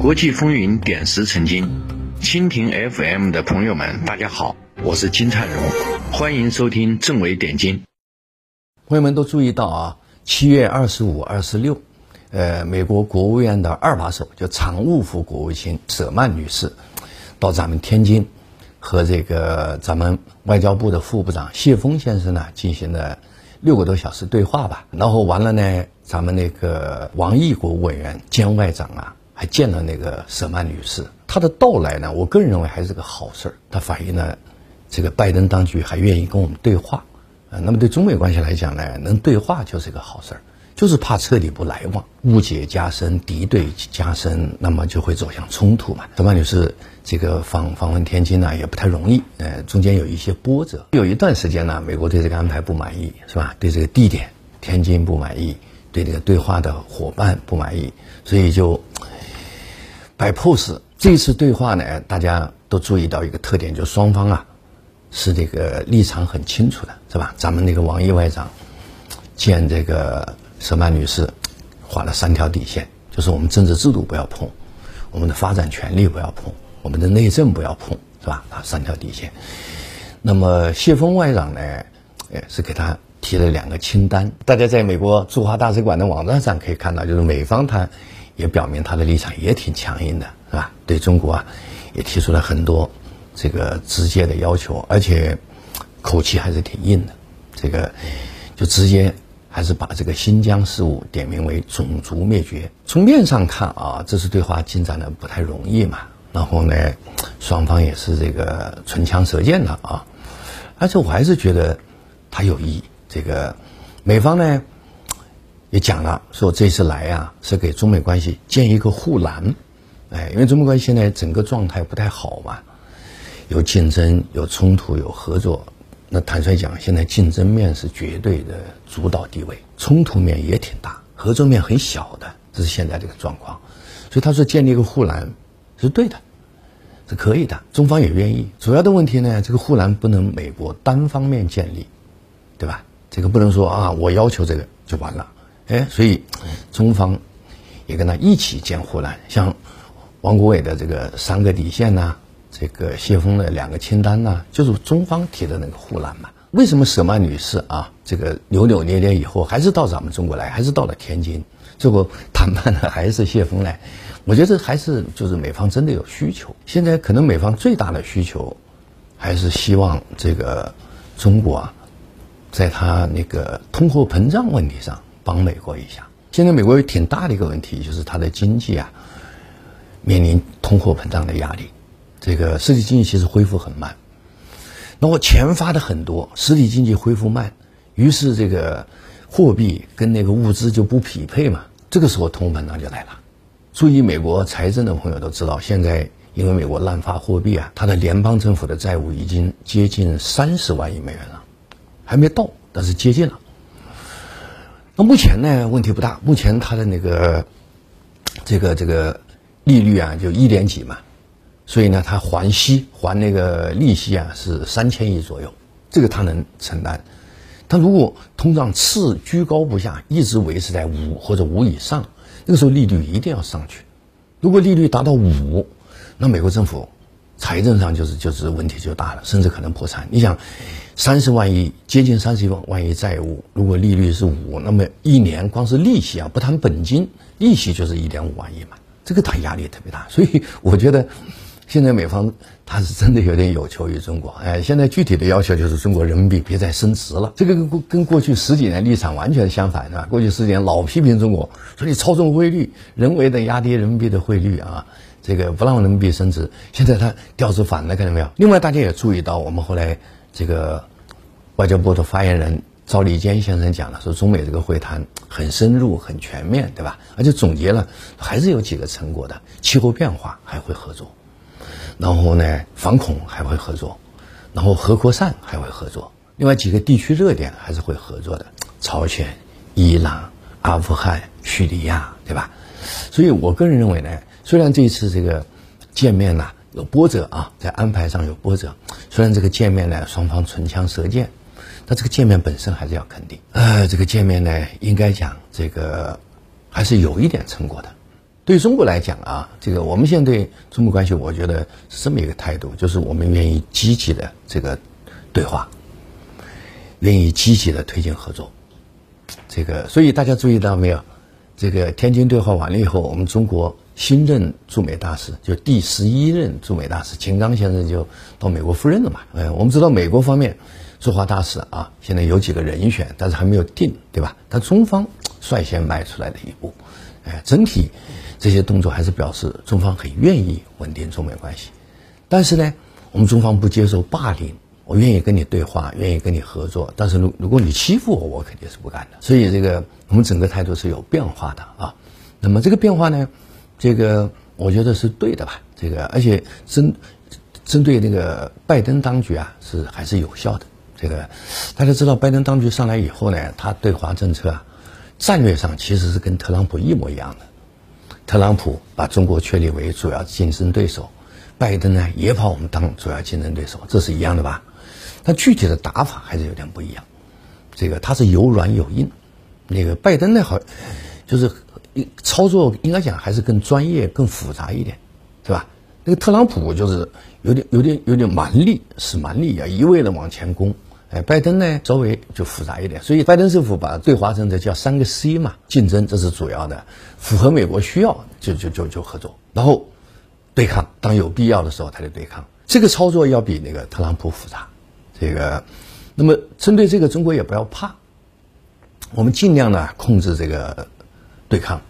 国际风云点石成金，蜻蜓 FM 的朋友们，大家好，我是金灿荣，欢迎收听政委点金。朋友们都注意到啊，七月二十五、二十六，呃，美国国务院的二把手，就常务副国务卿舍曼女士，到咱们天津，和这个咱们外交部的副部长谢峰先生呢，进行了六个多小时对话吧。然后完了呢，咱们那个王毅国务委员兼外长啊。还见了那个舍曼女士，她的到来呢，我个人认为还是个好事儿。它反映了这个拜登当局还愿意跟我们对话，啊，那么对中美关系来讲呢，能对话就是一个好事儿，就是怕彻底不来往，误解加深，敌对加深，那么就会走向冲突嘛。德曼女士这个访访问天津呢，也不太容易，呃，中间有一些波折，有一段时间呢，美国对这个安排不满意，是吧？对这个地点天津不满意，对这个对话的伙伴不满意，所以就。摆 pose，这次对话呢，大家都注意到一个特点，就双方啊是这个立场很清楚的，是吧？咱们那个王毅外长见这个舍曼女士，画了三条底线，就是我们政治制度不要碰，我们的发展权利不要碰，我们的内政不要碰，是吧？啊，三条底线。那么谢峰外长呢，哎，是给他提了两个清单，大家在美国驻华大使馆的网站上可以看到，就是美方他。也表明他的立场也挺强硬的，是吧？对中国啊，也提出了很多这个直接的要求，而且口气还是挺硬的。这个就直接还是把这个新疆事务点名为种族灭绝。从面上看啊，这次对话进展的不太容易嘛。然后呢，双方也是这个唇枪舌剑的啊。而且我还是觉得他有意，这个美方呢。也讲了，说这次来啊是给中美关系建一个护栏，哎，因为中美关系现在整个状态不太好嘛，有竞争、有冲突、有合作。那坦率讲，现在竞争面是绝对的主导地位，冲突面也挺大，合作面很小的，这是现在这个状况。所以他说建立一个护栏是对的，是可以的，中方也愿意。主要的问题呢，这个护栏不能美国单方面建立，对吧？这个不能说啊，我要求这个就完了。哎，所以中方也跟他一起建护栏，像王国伟的这个三个底线呐，这个谢峰的两个清单呢，就是中方提的那个护栏嘛。为什么舍曼女士啊，这个扭扭捏捏以后还是到咱们中国来，还是到了天津，最后谈判的还是谢峰来？我觉得还是就是美方真的有需求。现在可能美方最大的需求，还是希望这个中国啊，在他那个通货膨胀问题上。帮美国一下。现在美国有挺大的一个问题，就是它的经济啊面临通货膨胀的压力。这个实体经济其实恢复很慢，那我钱发的很多，实体经济恢复慢，于是这个货币跟那个物资就不匹配嘛。这个时候通货膨胀就来了。注意美国财政的朋友都知道，现在因为美国滥发货币啊，它的联邦政府的债务已经接近三十万亿美元了，还没到，但是接近了。那目前呢，问题不大。目前它的那个这个这个利率啊，就一点几嘛，所以呢，他还息还那个利息啊是三千亿左右，这个他能承担。它如果通胀次居高不下，一直维持在五或者五以上，那个时候利率一定要上去。如果利率达到五，那美国政府财政上就是就是问题就大了，甚至可能破产。你想。三十万亿，接近三十万万亿债务，如果利率是五，那么一年光是利息啊，不谈本金，利息就是一点五万亿嘛，这个他压力特别大。所以我觉得，现在美方他是真的有点有求于中国。哎，现在具体的要求就是中国人民币别再升值了，这个跟跟过去十几年立场完全相反的。过去十几年老批评中国，说你操纵汇率，人为的压低人民币的汇率啊，这个不让人民币升值。现在他调子反了，看到没有？另外，大家也注意到，我们后来。这个外交部的发言人赵立坚先生讲了，说中美这个会谈很深入、很全面，对吧？而且总结了还是有几个成果的：气候变化还会合作，然后呢，反恐还会合作，然后核扩散还会合作。另外几个地区热点还是会合作的：朝鲜、伊朗、阿富汗、叙利亚，对吧？所以我个人认为呢，虽然这一次这个见面呢。有波折啊，在安排上有波折。虽然这个见面呢，双方唇枪舌剑，但这个见面本身还是要肯定。呃，这个见面呢，应该讲这个还是有一点成果的。对中国来讲啊，这个我们现在对中美关系，我觉得是这么一个态度，就是我们愿意积极的这个对话，愿意积极的推进合作。这个，所以大家注意到没有？这个天津对话完了以后，我们中国新任驻美大使，就第十一任驻美大使秦刚先生就到美国赴任了嘛。呃，我们知道美国方面驻华大使啊，现在有几个人选，但是还没有定，对吧？但中方率先迈出来的一步，哎，整体这些动作还是表示中方很愿意稳定中美关系。但是呢，我们中方不接受霸凌。我愿意跟你对话，愿意跟你合作，但是如如果你欺负我，我肯定是不干的。所以这个我们整个态度是有变化的啊。那么这个变化呢，这个我觉得是对的吧？这个而且针针对那个拜登当局啊，是还是有效的。这个大家知道，拜登当局上来以后呢，他对华政策啊，战略上其实是跟特朗普一模一样的。特朗普把中国确立为主要竞争对手，拜登呢也把我们当主要竞争对手，这是一样的吧？但具体的打法还是有点不一样，这个他是有软有硬，那个拜登呢好，就是操作应该讲还是更专业、更复杂一点，是吧？那个特朗普就是有点、有点、有点蛮力，使蛮力啊，一味的往前攻。哎，拜登呢稍微就复杂一点，所以拜登政府把对华政策叫三个 C 嘛，竞争这是主要的，符合美国需要就就就就合作，然后对抗，当有必要的时候他就对抗。这个操作要比那个特朗普复杂。这个，那么针对这个，中国也不要怕，我们尽量呢控制这个对抗，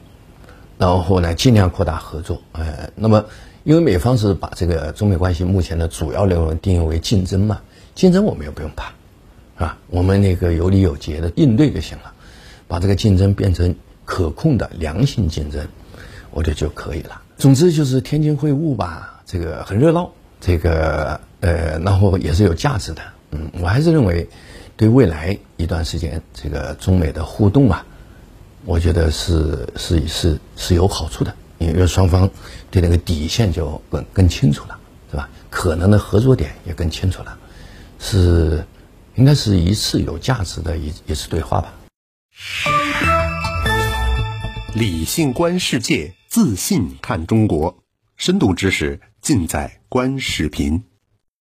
然后呢尽量扩大合作。呃，那么因为美方是把这个中美关系目前的主要内容定义为竞争嘛，竞争我们也不用怕，啊，我们那个有理有节的应对就行了，把这个竞争变成可控的良性竞争，我觉得就可以了。总之就是天津会晤吧，这个很热闹，这个呃，然后也是有价值的。嗯，我还是认为，对未来一段时间这个中美的互动啊，我觉得是是是是有好处的，因为双方对那个底线就更更清楚了，是吧？可能的合作点也更清楚了，是应该是一次有价值的一一次对话吧。理性观世界，自信看中国，深度知识尽在观视频。